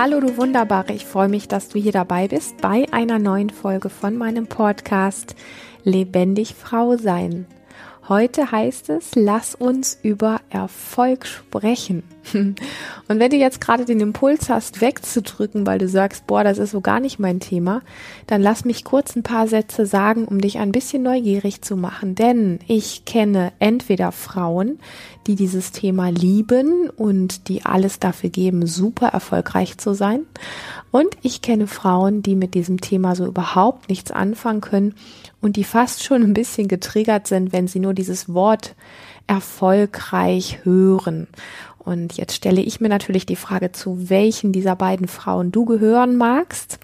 Hallo du Wunderbare, ich freue mich, dass du hier dabei bist bei einer neuen Folge von meinem Podcast Lebendig Frau sein. Heute heißt es, lass uns über Erfolg sprechen. Und wenn du jetzt gerade den Impuls hast, wegzudrücken, weil du sagst, boah, das ist so gar nicht mein Thema, dann lass mich kurz ein paar Sätze sagen, um dich ein bisschen neugierig zu machen. Denn ich kenne entweder Frauen, die dieses Thema lieben und die alles dafür geben, super erfolgreich zu sein. Und ich kenne Frauen, die mit diesem Thema so überhaupt nichts anfangen können und die fast schon ein bisschen getriggert sind, wenn sie nur dieses Wort erfolgreich hören. Und jetzt stelle ich mir natürlich die Frage, zu welchen dieser beiden Frauen du gehören magst.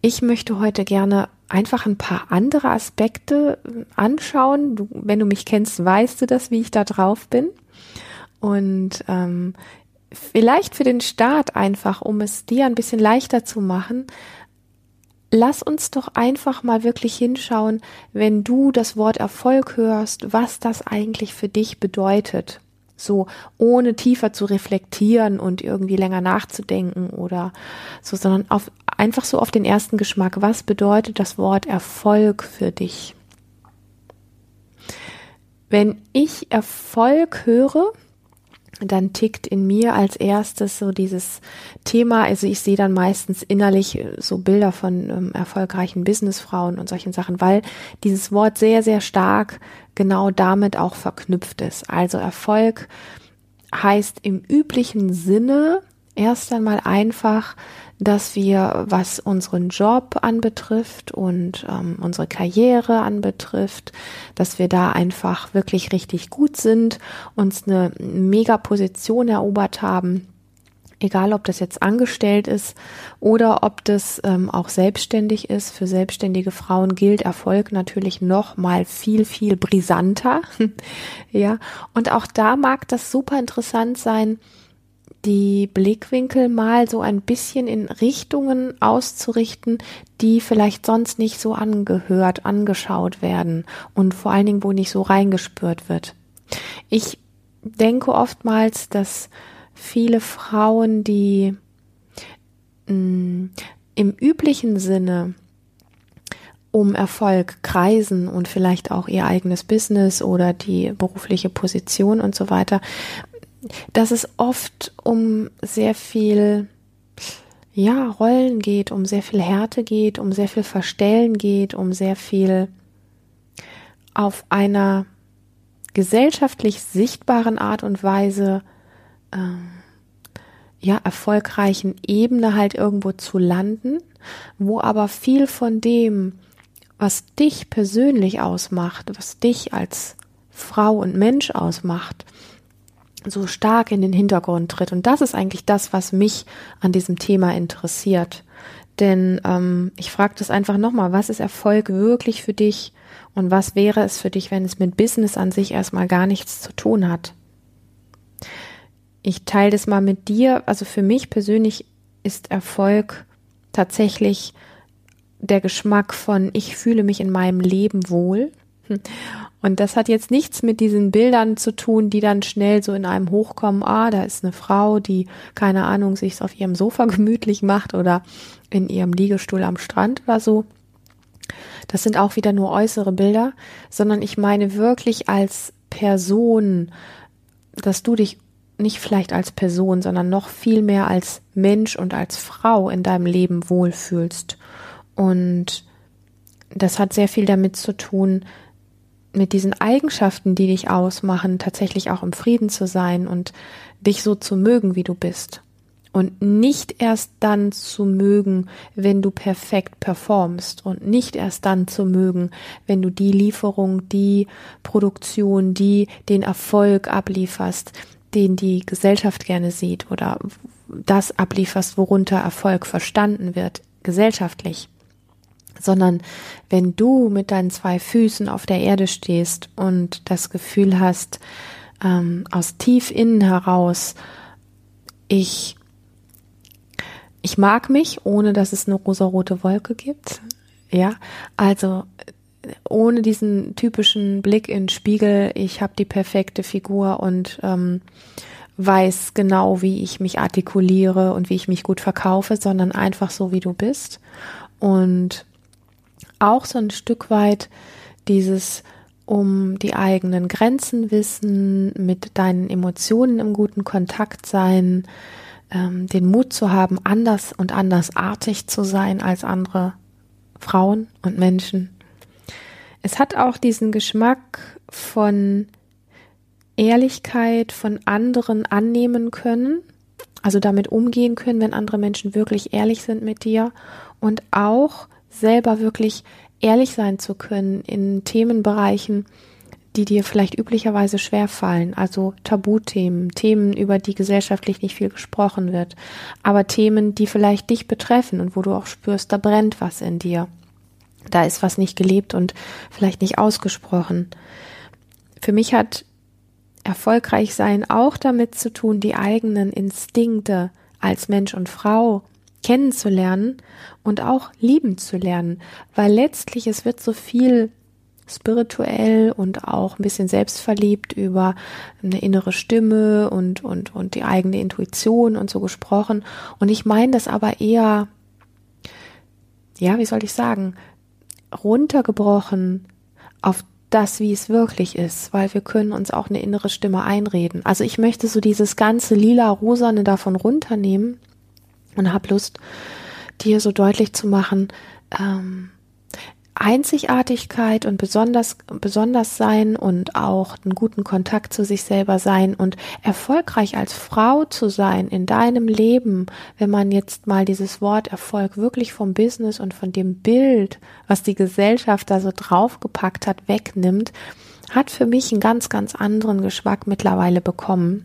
Ich möchte heute gerne einfach ein paar andere Aspekte anschauen. Du, wenn du mich kennst, weißt du das, wie ich da drauf bin. Und ähm, vielleicht für den Start einfach, um es dir ein bisschen leichter zu machen, lass uns doch einfach mal wirklich hinschauen, wenn du das Wort Erfolg hörst, was das eigentlich für dich bedeutet. So, ohne tiefer zu reflektieren und irgendwie länger nachzudenken oder so, sondern auf, einfach so auf den ersten Geschmack. Was bedeutet das Wort Erfolg für dich? Wenn ich Erfolg höre, dann tickt in mir als erstes so dieses Thema, also ich sehe dann meistens innerlich äh, so Bilder von ähm, erfolgreichen Businessfrauen und solchen Sachen, weil dieses Wort sehr, sehr stark genau damit auch verknüpft ist. Also Erfolg heißt im üblichen Sinne erst einmal einfach dass wir, was unseren Job anbetrifft und ähm, unsere Karriere anbetrifft, dass wir da einfach wirklich richtig gut sind, uns eine mega Position erobert haben. Egal, ob das jetzt angestellt ist oder ob das ähm, auch selbstständig ist. Für selbstständige Frauen gilt Erfolg natürlich noch mal viel, viel brisanter. ja. Und auch da mag das super interessant sein, die Blickwinkel mal so ein bisschen in Richtungen auszurichten, die vielleicht sonst nicht so angehört, angeschaut werden und vor allen Dingen, wo nicht so reingespürt wird. Ich denke oftmals, dass viele Frauen, die mh, mm, im üblichen Sinne um Erfolg kreisen und vielleicht auch ihr eigenes Business oder die berufliche Position und so weiter, dass es oft um sehr viel ja, Rollen geht, um sehr viel Härte geht, um sehr viel Verstellen geht, um sehr viel auf einer gesellschaftlich sichtbaren Art und Weise ähm, ja erfolgreichen Ebene halt irgendwo zu landen, wo aber viel von dem, was dich persönlich ausmacht, was dich als Frau und Mensch ausmacht, so stark in den Hintergrund tritt. Und das ist eigentlich das, was mich an diesem Thema interessiert. Denn ähm, ich frage das einfach nochmal, was ist Erfolg wirklich für dich und was wäre es für dich, wenn es mit Business an sich erstmal gar nichts zu tun hat? Ich teile das mal mit dir. Also für mich persönlich ist Erfolg tatsächlich der Geschmack von, ich fühle mich in meinem Leben wohl. Und das hat jetzt nichts mit diesen Bildern zu tun, die dann schnell so in einem hochkommen. Ah, da ist eine Frau, die, keine Ahnung, sich auf ihrem Sofa gemütlich macht oder in ihrem Liegestuhl am Strand oder so. Das sind auch wieder nur äußere Bilder, sondern ich meine wirklich als Person, dass du dich nicht vielleicht als Person, sondern noch viel mehr als Mensch und als Frau in deinem Leben wohlfühlst. Und das hat sehr viel damit zu tun, mit diesen Eigenschaften, die dich ausmachen, tatsächlich auch im Frieden zu sein und dich so zu mögen, wie du bist. Und nicht erst dann zu mögen, wenn du perfekt performst und nicht erst dann zu mögen, wenn du die Lieferung, die Produktion, die den Erfolg ablieferst, den die Gesellschaft gerne sieht oder das ablieferst, worunter Erfolg verstanden wird, gesellschaftlich sondern wenn du mit deinen zwei Füßen auf der Erde stehst und das Gefühl hast, ähm, aus tief innen heraus, ich, ich mag mich, ohne dass es eine rosarote Wolke gibt. Ja, also ohne diesen typischen Blick in Spiegel, ich habe die perfekte Figur und ähm, weiß genau, wie ich mich artikuliere und wie ich mich gut verkaufe, sondern einfach so, wie du bist. Und auch so ein Stück weit dieses um die eigenen Grenzen wissen, mit deinen Emotionen im guten Kontakt sein, ähm, den Mut zu haben, anders und andersartig zu sein als andere Frauen und Menschen. Es hat auch diesen Geschmack von Ehrlichkeit von anderen annehmen können, also damit umgehen können, wenn andere Menschen wirklich ehrlich sind mit dir und auch selber wirklich ehrlich sein zu können in Themenbereichen, die dir vielleicht üblicherweise schwer fallen, also Tabuthemen, Themen, über die gesellschaftlich nicht viel gesprochen wird, aber Themen, die vielleicht dich betreffen und wo du auch spürst, da brennt was in dir. Da ist was nicht gelebt und vielleicht nicht ausgesprochen. Für mich hat erfolgreich sein auch damit zu tun, die eigenen Instinkte als Mensch und Frau kennenzulernen und auch lieben zu lernen, weil letztlich es wird so viel spirituell und auch ein bisschen selbstverliebt über eine innere Stimme und, und, und die eigene Intuition und so gesprochen. Und ich meine das aber eher, ja, wie soll ich sagen, runtergebrochen auf das, wie es wirklich ist, weil wir können uns auch eine innere Stimme einreden. Also ich möchte so dieses ganze lila rosane davon runternehmen und habe Lust, dir so deutlich zu machen, ähm, Einzigartigkeit und besonders, besonders sein und auch einen guten Kontakt zu sich selber sein und erfolgreich als Frau zu sein in deinem Leben, wenn man jetzt mal dieses Wort Erfolg wirklich vom Business und von dem Bild, was die Gesellschaft da so draufgepackt hat, wegnimmt, hat für mich einen ganz, ganz anderen Geschmack mittlerweile bekommen.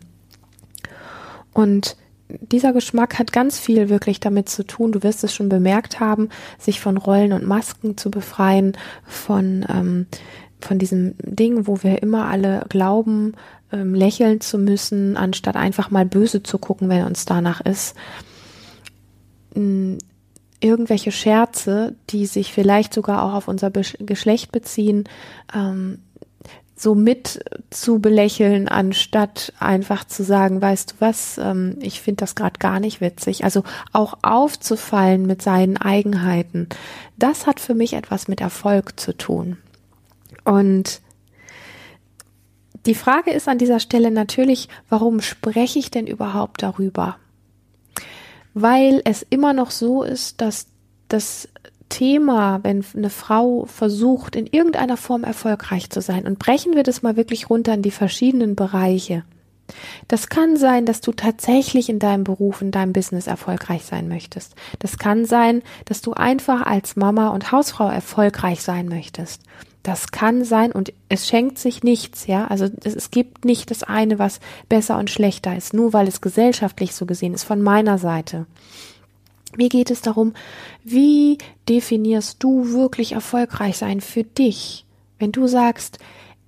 Und dieser Geschmack hat ganz viel wirklich damit zu tun, du wirst es schon bemerkt haben, sich von Rollen und Masken zu befreien, von, ähm, von diesem Ding, wo wir immer alle glauben, ähm, lächeln zu müssen, anstatt einfach mal böse zu gucken, wenn uns danach ist. Irgendwelche Scherze, die sich vielleicht sogar auch auf unser Geschlecht beziehen, ähm, so mit zu belächeln, anstatt einfach zu sagen, weißt du was, ähm, ich finde das gerade gar nicht witzig. Also auch aufzufallen mit seinen Eigenheiten, das hat für mich etwas mit Erfolg zu tun. Und die Frage ist an dieser Stelle natürlich, warum spreche ich denn überhaupt darüber? Weil es immer noch so ist, dass das Thema, wenn eine Frau versucht, in irgendeiner Form erfolgreich zu sein. Und brechen wir das mal wirklich runter in die verschiedenen Bereiche. Das kann sein, dass du tatsächlich in deinem Beruf, in deinem Business erfolgreich sein möchtest. Das kann sein, dass du einfach als Mama und Hausfrau erfolgreich sein möchtest. Das kann sein und es schenkt sich nichts, ja. Also es, es, gibt nicht das eine, was besser und schlechter ist, nur weil es gesellschaftlich so gesehen ist, von meiner Seite. Mir geht es darum, wie definierst du wirklich erfolgreich sein für dich? Wenn du sagst,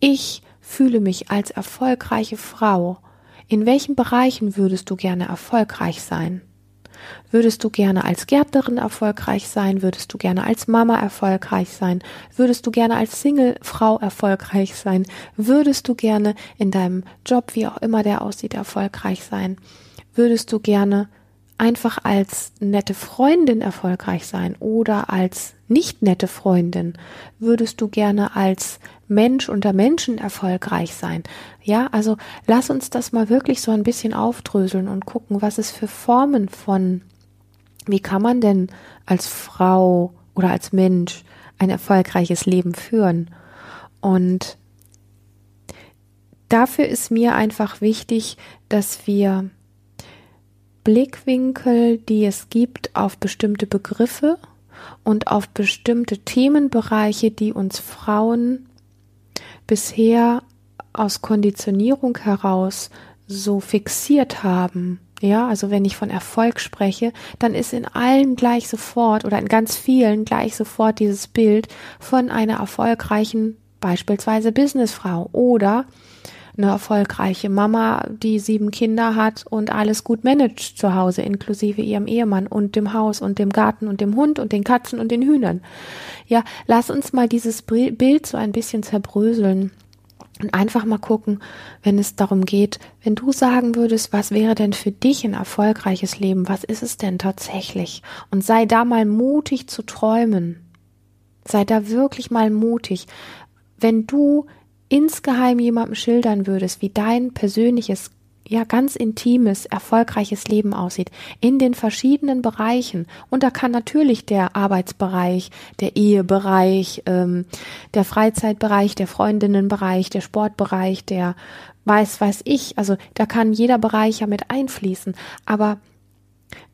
ich fühle mich als erfolgreiche Frau, in welchen Bereichen würdest du gerne erfolgreich sein? Würdest du gerne als Gärtnerin erfolgreich sein? Würdest du gerne als Mama erfolgreich sein? Würdest du gerne als Singlefrau erfolgreich sein? Würdest du gerne in deinem Job, wie auch immer der aussieht, erfolgreich sein? Würdest du gerne einfach als nette Freundin erfolgreich sein oder als nicht nette Freundin? Würdest du gerne als Mensch unter Menschen erfolgreich sein? Ja, also lass uns das mal wirklich so ein bisschen aufdröseln und gucken, was es für Formen von, wie kann man denn als Frau oder als Mensch ein erfolgreiches Leben führen? Und dafür ist mir einfach wichtig, dass wir Blickwinkel, die es gibt auf bestimmte Begriffe und auf bestimmte Themenbereiche, die uns Frauen bisher aus Konditionierung heraus so fixiert haben. Ja, also wenn ich von Erfolg spreche, dann ist in allen gleich sofort oder in ganz vielen gleich sofort dieses Bild von einer erfolgreichen beispielsweise Businessfrau oder eine erfolgreiche Mama, die sieben Kinder hat und alles gut managt zu Hause, inklusive ihrem Ehemann und dem Haus und dem Garten und dem Hund und den Katzen und den Hühnern. Ja, lass uns mal dieses Bild so ein bisschen zerbröseln Und einfach mal gucken, wenn es darum geht, wenn du sagen würdest, was wäre denn für dich ein erfolgreiches Leben? Was ist es denn tatsächlich? Und sei da mal mutig zu träumen. Sei da wirklich mal mutig. Wenn du insgeheim jemandem schildern würdest, wie dein persönliches ja ganz intimes, erfolgreiches Leben aussieht, in den verschiedenen Bereichen. Und da kann natürlich der Arbeitsbereich, der Ehebereich, ähm, der Freizeitbereich, der Freundinnenbereich, der Sportbereich, der weiß, weiß ich, also da kann jeder Bereich ja mit einfließen. Aber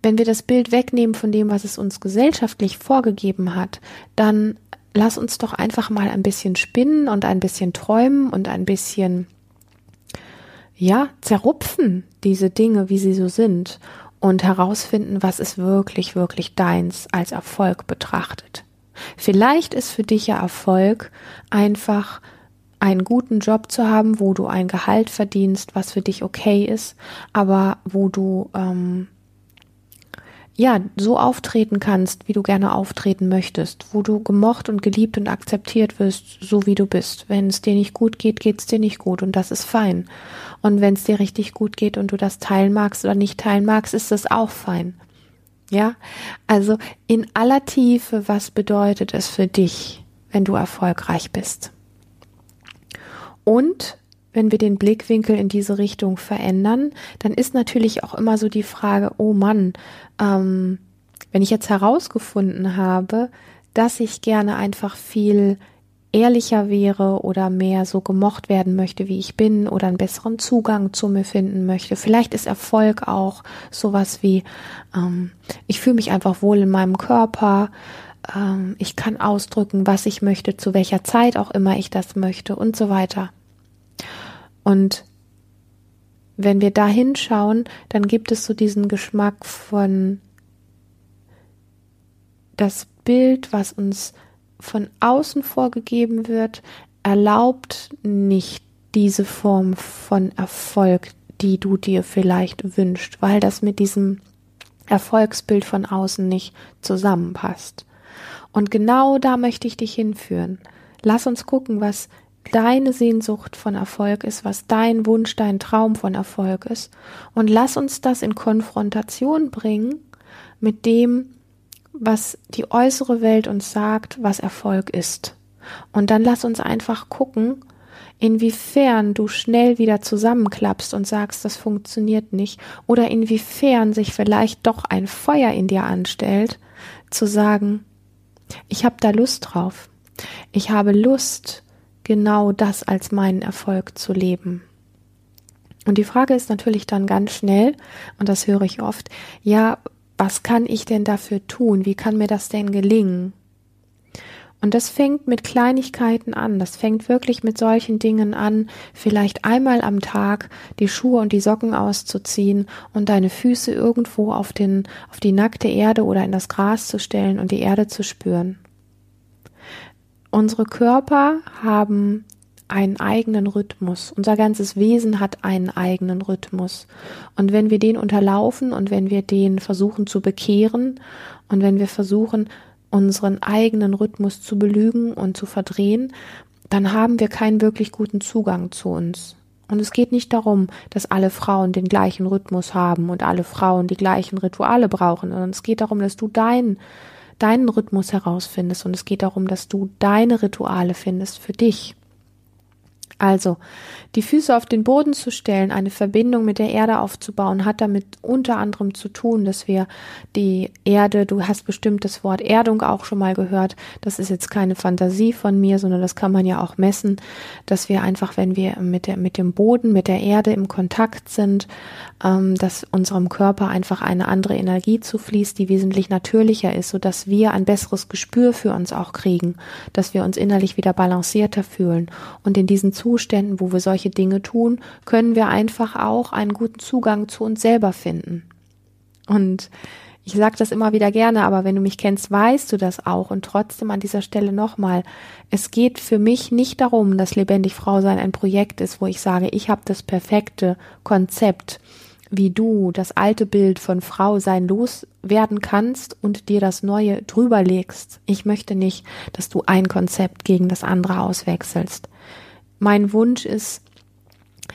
wenn wir das Bild wegnehmen von dem, was es uns gesellschaftlich vorgegeben hat, dann lass uns doch einfach mal ein bisschen spinnen und ein bisschen träumen und ein bisschen ja, zerrupfen diese Dinge, wie sie so sind und herausfinden, was ist wirklich, wirklich deins als Erfolg betrachtet. Vielleicht ist für dich ja Erfolg einfach einen guten Job zu haben, wo du ein Gehalt verdienst, was für dich okay ist, aber wo du ähm, ja, so auftreten kannst, wie du gerne auftreten möchtest, wo du gemocht und geliebt und akzeptiert wirst, so wie du bist. Wenn es dir nicht gut geht, geht es dir nicht gut und das ist fein. Und wenn es dir richtig gut geht und du das teilen magst oder nicht teilen magst, ist das auch fein. Ja, also in aller Tiefe, was bedeutet es für dich, wenn du erfolgreich bist? Und wenn wir den Blickwinkel in diese Richtung verändern, dann ist natürlich auch immer so die Frage, oh Mann, ähm, wenn ich jetzt herausgefunden habe, dass ich gerne einfach viel ehrlicher wäre oder mehr so gemocht werden möchte, wie ich bin oder einen besseren Zugang zu mir finden möchte. Vielleicht ist Erfolg auch sowas wie, ähm, ich fühle mich einfach wohl in meinem Körper, ähm, ich kann ausdrücken, was ich möchte, zu welcher Zeit auch immer ich das möchte und so weiter. Und wenn wir da hinschauen, dann gibt es so diesen Geschmack von das Bild, was uns von außen vorgegeben wird, erlaubt nicht diese Form von Erfolg, die du dir vielleicht wünschst, weil das mit diesem Erfolgsbild von außen nicht zusammenpasst. Und genau da möchte ich dich hinführen. Lass uns gucken, was deine Sehnsucht von Erfolg ist, was dein Wunsch, dein Traum von Erfolg ist. Und lass uns das in Konfrontation bringen mit dem, was die äußere Welt uns sagt, was Erfolg ist. Und dann lass uns einfach gucken, inwiefern du schnell wieder zusammenklappst und sagst, das funktioniert nicht, oder inwiefern sich vielleicht doch ein Feuer in dir anstellt, zu sagen, ich habe da Lust drauf. Ich habe Lust, genau das als meinen Erfolg zu leben. Und die Frage ist natürlich dann ganz schnell, und das höre ich oft, ja, was kann ich denn dafür tun? Wie kann mir das denn gelingen? Und das fängt mit Kleinigkeiten an. Das fängt wirklich mit solchen Dingen an, vielleicht einmal am Tag die Schuhe und die Socken auszuziehen und deine Füße irgendwo auf den, auf die nackte Erde oder in das Gras zu stellen und die Erde zu spüren. Unsere Körper haben einen eigenen Rhythmus. Unser ganzes Wesen hat einen eigenen Rhythmus. Und wenn wir den unterlaufen und wenn wir den versuchen zu bekehren und wenn wir versuchen, unseren eigenen Rhythmus zu belügen und zu verdrehen, dann haben wir keinen wirklich guten Zugang zu uns. Und es geht nicht darum, dass alle Frauen den gleichen Rhythmus haben und alle Frauen die gleichen Rituale brauchen, sondern es geht darum, dass du deinen deinen Rhythmus herausfindest und es geht darum, dass du deine Rituale findest für dich. Also, die Füße auf den Boden zu stellen, eine Verbindung mit der Erde aufzubauen, hat damit unter anderem zu tun, dass wir die Erde, du hast bestimmt das Wort Erdung auch schon mal gehört, das ist jetzt keine Fantasie von mir, sondern das kann man ja auch messen, dass wir einfach, wenn wir mit, der, mit dem Boden, mit der Erde im Kontakt sind, ähm, dass unserem Körper einfach eine andere Energie zufließt, die wesentlich natürlicher ist, sodass wir ein besseres Gespür für uns auch kriegen, dass wir uns innerlich wieder balancierter fühlen. Und in diesen Zuständen Zuständen, wo wir solche Dinge tun, können wir einfach auch einen guten Zugang zu uns selber finden. Und ich sage das immer wieder gerne, aber wenn du mich kennst, weißt du das auch. Und trotzdem an dieser Stelle nochmal, es geht für mich nicht darum, dass lebendig Frau sein ein Projekt ist, wo ich sage, ich habe das perfekte Konzept, wie du das alte Bild von Frau sein loswerden kannst und dir das neue drüber legst. Ich möchte nicht, dass du ein Konzept gegen das andere auswechselst mein Wunsch ist,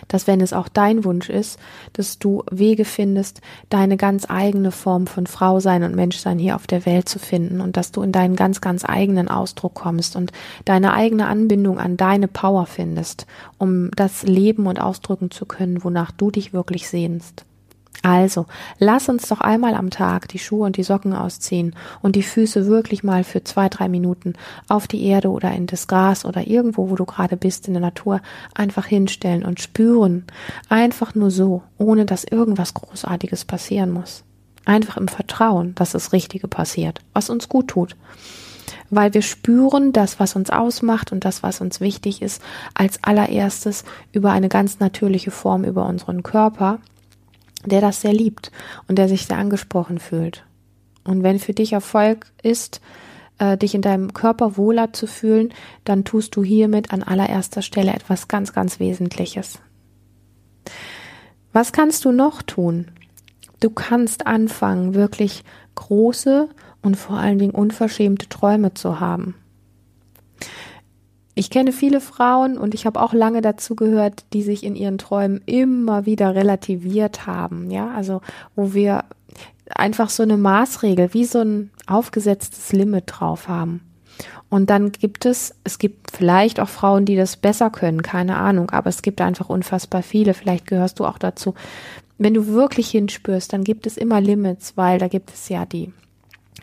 dass wenn es auch dein Wunsch ist, dass du Wege findest, deine ganz eigene Form von Frau sein und Menschsein hier auf der Welt zu finden und dass du in deinen ganz, ganz eigenen Ausdruck kommst und deine eigene Anbindung an deine Power findest, um das leben und ausdrücken zu können, wonach du dich wirklich sehnst. Also, lass uns doch einmal am Tag die Schuhe und die Socken ausziehen und die Füße wirklich mal für zwei, drei Minuten auf die Erde oder in das Gras oder irgendwo, wo du gerade bist in der Natur, einfach hinstellen und spüren. Einfach nur so, ohne dass irgendwas Großartiges passieren muss. Einfach im Vertrauen, dass das Richtige passiert, was uns gut tut. Weil wir spüren das, was uns ausmacht und das, was uns wichtig ist, als allererstes über eine ganz natürliche Form über unseren Körper der das sehr liebt und der sich sehr angesprochen fühlt. Und wenn für dich Erfolg ist, äh, dich in deinem Körper wohler zu fühlen, dann tust du hiermit an allererster Stelle etwas ganz, ganz Wesentliches. Was kannst du noch tun? Du kannst anfangen, wirklich große und vor allen Dingen unverschämte Träume zu haben. Ich kenne viele Frauen und ich habe auch lange dazu gehört, die sich in ihren Träumen immer wieder relativiert haben. Ja, also wo wir einfach so eine Maßregel, wie so ein aufgesetztes Limit drauf haben. Und dann gibt es, es gibt vielleicht auch Frauen, die das besser können, keine Ahnung, aber es gibt einfach unfassbar viele. Vielleicht gehörst du auch dazu. Wenn du wirklich hinspürst, dann gibt es immer Limits, weil da gibt es ja die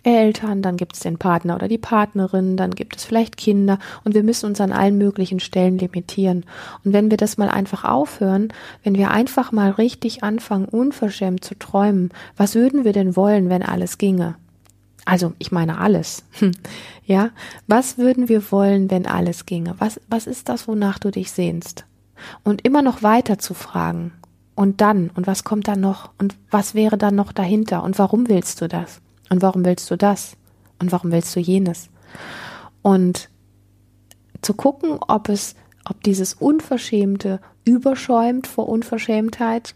Eltern, dann gibt es den Partner oder die Partnerin, dann gibt es vielleicht Kinder und wir müssen uns an allen möglichen Stellen limitieren. Und wenn wir das mal einfach aufhören, wenn wir einfach mal richtig anfangen, unverschämt zu träumen, was würden wir denn wollen, wenn alles ginge? Also, ich meine alles. ja, was würden wir wollen, wenn alles ginge? Was, was ist das, wonach du dich sehnst? Und immer noch weiter zu fragen. Und dann, und was kommt dann noch? Und was wäre dann noch dahinter? Und warum willst du das? Und warum willst du das? Und warum willst du jenes? Und zu gucken, ob es, ob dieses Unverschämte überschäumt vor Unverschämtheit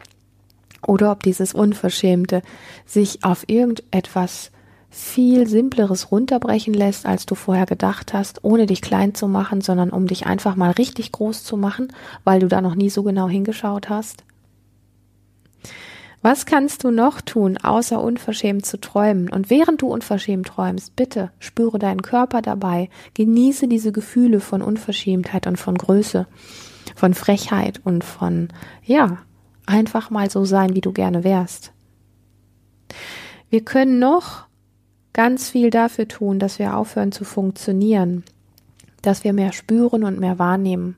oder ob dieses Unverschämte sich auf irgendetwas viel Simpleres runterbrechen lässt, als du vorher gedacht hast, ohne dich klein zu machen, sondern um dich einfach mal richtig groß zu machen, weil du da noch nie so genau hingeschaut hast. Was kannst du noch tun, außer unverschämt zu träumen? Und während du unverschämt träumst, bitte spüre deinen Körper dabei, genieße diese Gefühle von Unverschämtheit und von Größe, von Frechheit und von, ja, einfach mal so sein, wie du gerne wärst. Wir können noch ganz viel dafür tun, dass wir aufhören zu funktionieren, dass wir mehr spüren und mehr wahrnehmen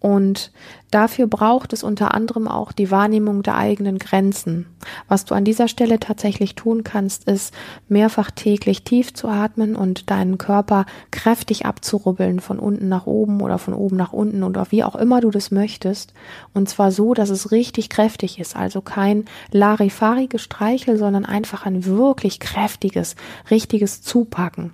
und dafür braucht es unter anderem auch die Wahrnehmung der eigenen Grenzen. Was du an dieser Stelle tatsächlich tun kannst, ist mehrfach täglich tief zu atmen und deinen Körper kräftig abzurubbeln, von unten nach oben oder von oben nach unten oder wie auch immer du das möchtest. Und zwar so, dass es richtig kräftig ist. Also kein Larifari-Gestreichel, sondern einfach ein wirklich kräftiges, richtiges Zupacken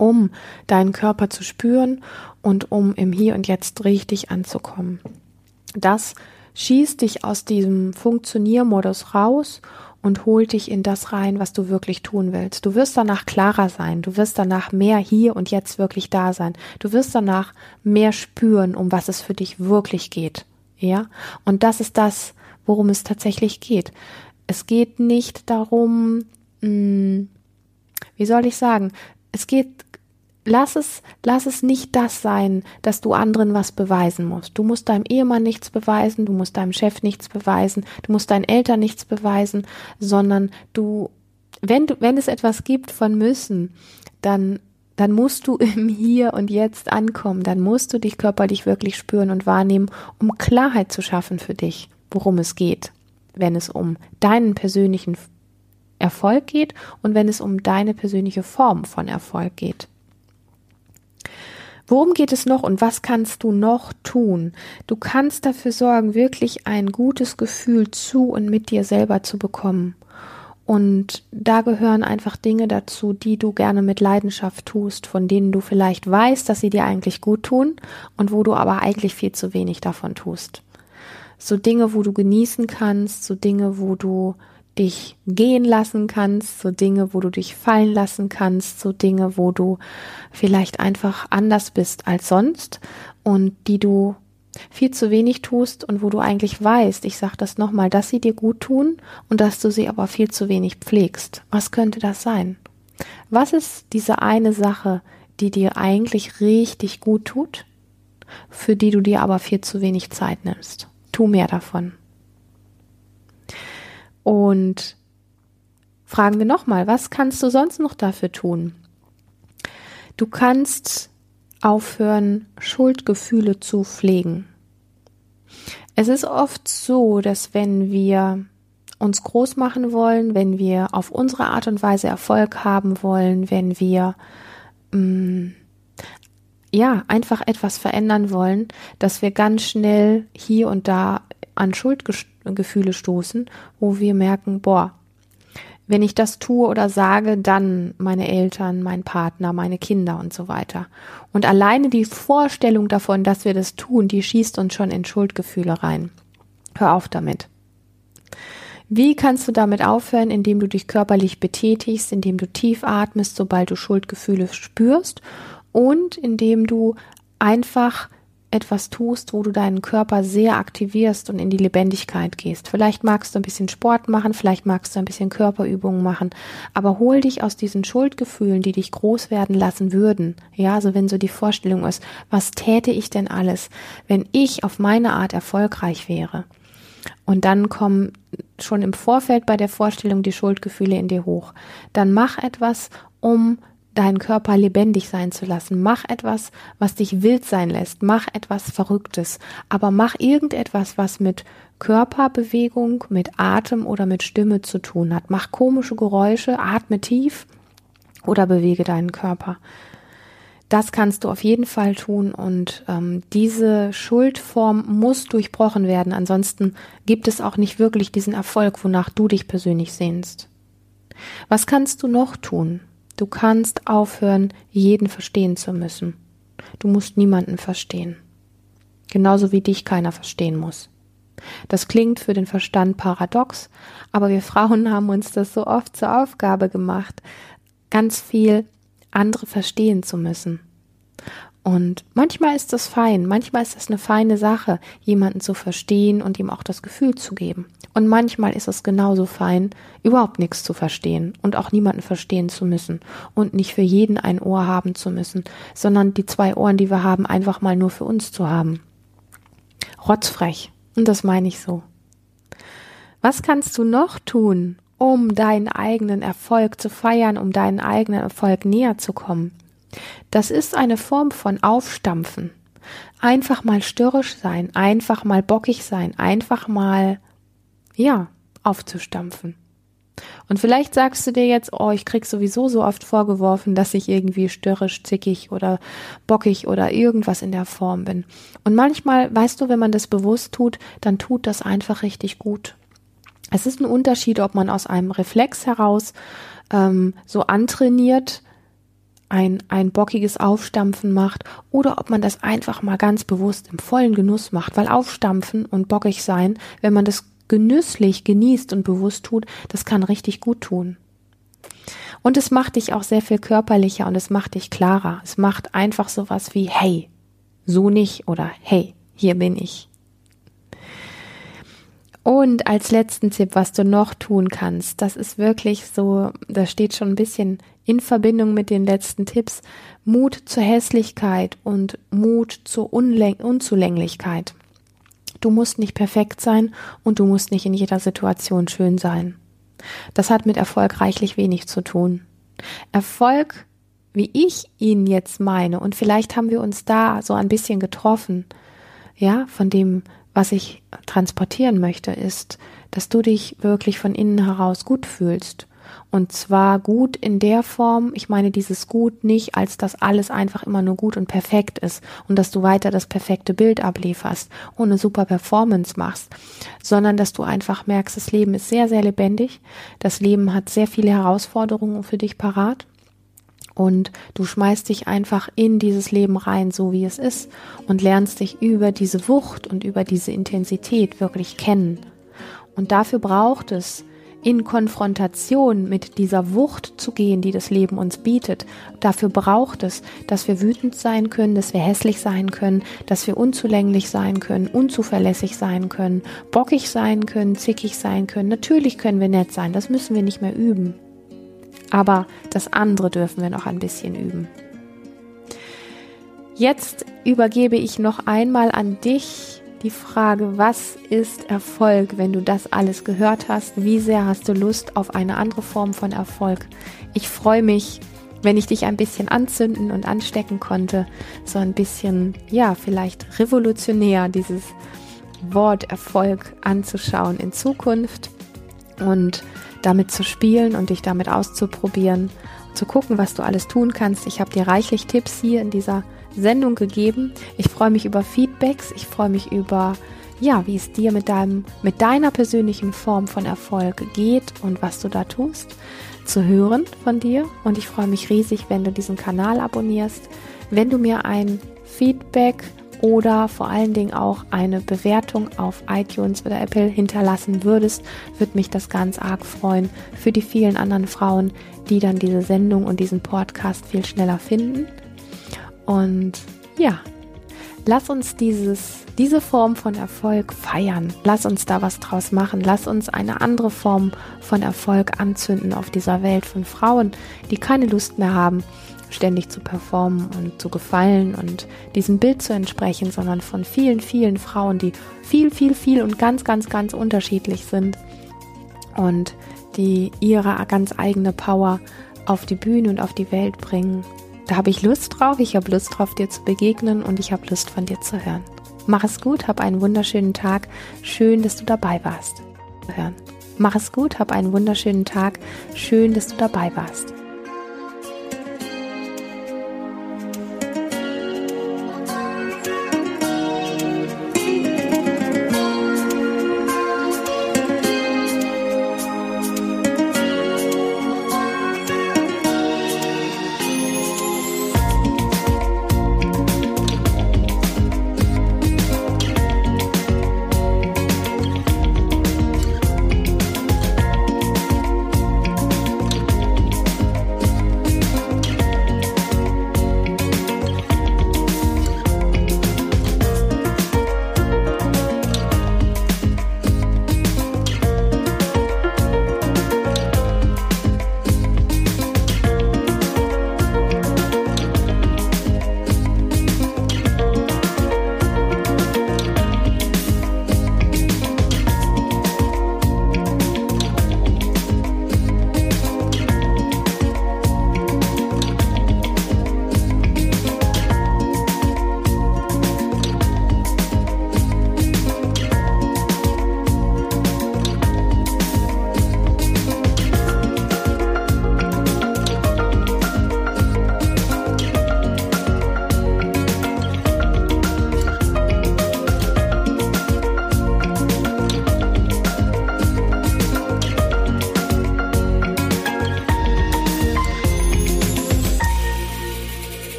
um deinen Körper zu spüren und um im Hier und Jetzt richtig anzukommen. Das schießt dich aus diesem Funktioniermodus raus und holt dich in das rein, was du wirklich tun willst. Du wirst danach klarer sein, du wirst danach mehr hier und jetzt wirklich da sein. Du wirst danach mehr spüren, um was es für dich wirklich geht. Ja? Und das ist das, worum es tatsächlich geht. Es geht nicht darum, mh, hm, wie soll ich sagen, es geht lass es, lass es nicht das sein, dass du anderen was beweisen musst. Du musst deinem Ehemann nichts beweisen, du musst deinem Chef nichts beweisen, du musst deinen Eltern nichts beweisen, sondern du, wenn du, wenn es etwas gibt von müssen, dann dann musst du im Hier und Jetzt ankommen, dann musst du dich körperlich wirklich spüren und wahrnehmen, um Klarheit zu schaffen für dich, worum es geht, wenn es um deinen persönlichen Erfolg geht und wenn es um deine persönliche Form von Erfolg geht. Worum geht es noch und was kannst du noch tun? Du kannst dafür sorgen, wirklich ein gutes Gefühl zu und mit dir selber zu bekommen. Und da gehören einfach Dinge dazu, die du gerne mit Leidenschaft tust, von denen du vielleicht weißt, dass sie dir eigentlich gut tun und wo du aber eigentlich viel zu wenig davon tust. So Dinge, wo du genießen kannst, so Dinge, wo du dich gehen lassen kannst, so Dinge, wo du dich fallen lassen kannst, so Dinge, wo du vielleicht einfach anders bist als sonst und die du viel zu wenig tust und wo du eigentlich weißt, ich sage das nochmal, dass sie dir gut tun und dass du sie aber viel zu wenig pflegst. Was könnte das sein? Was ist diese eine Sache, die dir eigentlich richtig gut tut, für die du dir aber viel zu wenig Zeit nimmst? Tu mehr davon. Und fragen wir nochmal, was kannst du sonst noch dafür tun? Du kannst aufhören, Schuldgefühle zu pflegen. Es ist oft so, dass wenn wir uns groß machen wollen, wenn wir auf unsere Art und Weise Erfolg haben wollen, wenn wir mh, mm, ja einfach etwas verändern wollen, dass wir ganz schnell hier und da an Schuldgefühle stoßen, wo wir merken, boah, wenn ich das tue oder sage, dann meine Eltern, mein Partner, meine Kinder und so weiter. Und alleine die Vorstellung davon, dass wir das tun, die schießt uns schon in Schuldgefühle rein. Hör auf damit. Wie kannst du damit aufhören, indem du dich körperlich betätigst, indem du tief atmest, sobald du Schuldgefühle spürst und indem du einfach etwas tust, wo du deinen Körper sehr aktivierst und in die Lebendigkeit gehst. Vielleicht magst du ein bisschen Sport machen, vielleicht magst du ein bisschen Körperübungen machen, aber hol dich aus diesen Schuldgefühlen, die dich groß werden lassen würden. Ja, also wenn so die Vorstellung ist, was täte ich denn alles, wenn ich auf meine Art erfolgreich wäre? Und dann kommen schon im Vorfeld bei der Vorstellung die Schuldgefühle in dir hoch. Dann mach etwas, um deinen Körper lebendig sein zu lassen. Mach etwas, was dich wild sein lässt. Mach etwas Verrücktes. Aber mach irgendetwas, was mit Körperbewegung, mit Atem oder mit Stimme zu tun hat. Mach komische Geräusche, atme tief oder bewege deinen Körper. Das kannst du auf jeden Fall tun und ähm, diese Schuldform muss durchbrochen werden. Ansonsten gibt es auch nicht wirklich diesen Erfolg, wonach du dich persönlich sehnst. Was kannst du noch tun? Du kannst aufhören, jeden verstehen zu müssen. Du musst niemanden verstehen. Genauso wie dich keiner verstehen muss. Das klingt für den Verstand paradox, aber wir Frauen haben uns das so oft zur Aufgabe gemacht, ganz viel andere verstehen zu müssen. Und manchmal ist das fein, manchmal ist das eine feine Sache, jemanden zu verstehen und ihm auch das Gefühl zu geben. Und manchmal ist es genauso fein, überhaupt nichts zu verstehen und auch niemanden verstehen zu müssen und nicht für jeden ein Ohr haben zu müssen, sondern die zwei Ohren, die wir haben, einfach mal nur für uns zu haben. Rotzfrech. Und das meine ich so. Was kannst du noch tun, um deinen eigenen Erfolg zu feiern, um deinen eigenen Erfolg näher zu kommen? Das ist eine Form von Aufstampfen. Einfach mal störrisch sein, einfach mal bockig sein, einfach mal, ja, aufzustampfen. Und vielleicht sagst du dir jetzt, oh, ich krieg sowieso so oft vorgeworfen, dass ich irgendwie störrisch, zickig oder bockig oder irgendwas in der Form bin. Und manchmal, weißt du, wenn man das bewusst tut, dann tut das einfach richtig gut. Es ist ein Unterschied, ob man aus einem Reflex heraus ähm, so antrainiert, ein, ein bockiges Aufstampfen macht oder ob man das einfach mal ganz bewusst im vollen Genuss macht, weil Aufstampfen und bockig sein, wenn man das genüsslich genießt und bewusst tut, das kann richtig gut tun. Und es macht dich auch sehr viel körperlicher und es macht dich klarer. Es macht einfach sowas wie, hey, so nicht oder hey, hier bin ich. Und als letzten Tipp, was du noch tun kannst, das ist wirklich so, da steht schon ein bisschen in Verbindung mit den letzten Tipps, Mut zur Hässlichkeit und Mut zur Unläng Unzulänglichkeit. Du musst nicht perfekt sein und du musst nicht in jeder Situation schön sein. Das hat mit Erfolg reichlich wenig zu tun. Erfolg, wie ich ihn jetzt meine, und vielleicht haben wir uns da so ein bisschen getroffen, ja, von dem, was ich transportieren möchte, ist, dass du dich wirklich von innen heraus gut fühlst. Und zwar gut in der Form, ich meine dieses gut nicht, als dass alles einfach immer nur gut und perfekt ist und dass du weiter das perfekte Bild ablieferst und eine super Performance machst, sondern dass du einfach merkst, das Leben ist sehr, sehr lebendig, das Leben hat sehr viele Herausforderungen für dich parat und du schmeißt dich einfach in dieses Leben rein, so wie es ist, und lernst dich über diese Wucht und über diese Intensität wirklich kennen. Und dafür braucht es in Konfrontation mit dieser Wucht zu gehen, die das Leben uns bietet. Dafür braucht es, dass wir wütend sein können, dass wir hässlich sein können, dass wir unzulänglich sein können, unzuverlässig sein können, bockig sein können, zickig sein können. Natürlich können wir nett sein, das müssen wir nicht mehr üben. Aber das andere dürfen wir noch ein bisschen üben. Jetzt übergebe ich noch einmal an dich die Frage, was ist Erfolg, wenn du das alles gehört hast? Wie sehr hast du Lust auf eine andere Form von Erfolg? Ich freue mich, wenn ich dich ein bisschen anzünden und anstecken konnte, so ein bisschen, ja, vielleicht revolutionär dieses Wort Erfolg anzuschauen in Zukunft und damit zu spielen und dich damit auszuprobieren, zu gucken, was du alles tun kannst. Ich habe dir reichlich Tipps hier in dieser Sendung gegeben. Ich freue mich über Feedbacks, ich freue mich über ja, wie es dir mit deinem mit deiner persönlichen Form von Erfolg geht und was du da tust, zu hören von dir und ich freue mich riesig, wenn du diesen Kanal abonnierst, wenn du mir ein Feedback oder vor allen Dingen auch eine Bewertung auf iTunes oder Apple hinterlassen würdest, würde mich das ganz arg freuen für die vielen anderen Frauen, die dann diese Sendung und diesen Podcast viel schneller finden. Und ja, lass uns dieses, diese Form von Erfolg feiern. Lass uns da was draus machen. Lass uns eine andere Form von Erfolg anzünden auf dieser Welt von Frauen, die keine Lust mehr haben, ständig zu performen und zu gefallen und diesem Bild zu entsprechen, sondern von vielen, vielen Frauen, die viel, viel, viel und ganz, ganz, ganz unterschiedlich sind und die ihre ganz eigene Power auf die Bühne und auf die Welt bringen da habe ich Lust drauf, ich habe Lust drauf, dir zu begegnen und ich habe Lust von dir zu hören. Mach es gut, hab einen wunderschönen Tag. Schön, dass du dabei warst. Mach es gut, hab einen wunderschönen Tag. Schön, dass du dabei warst.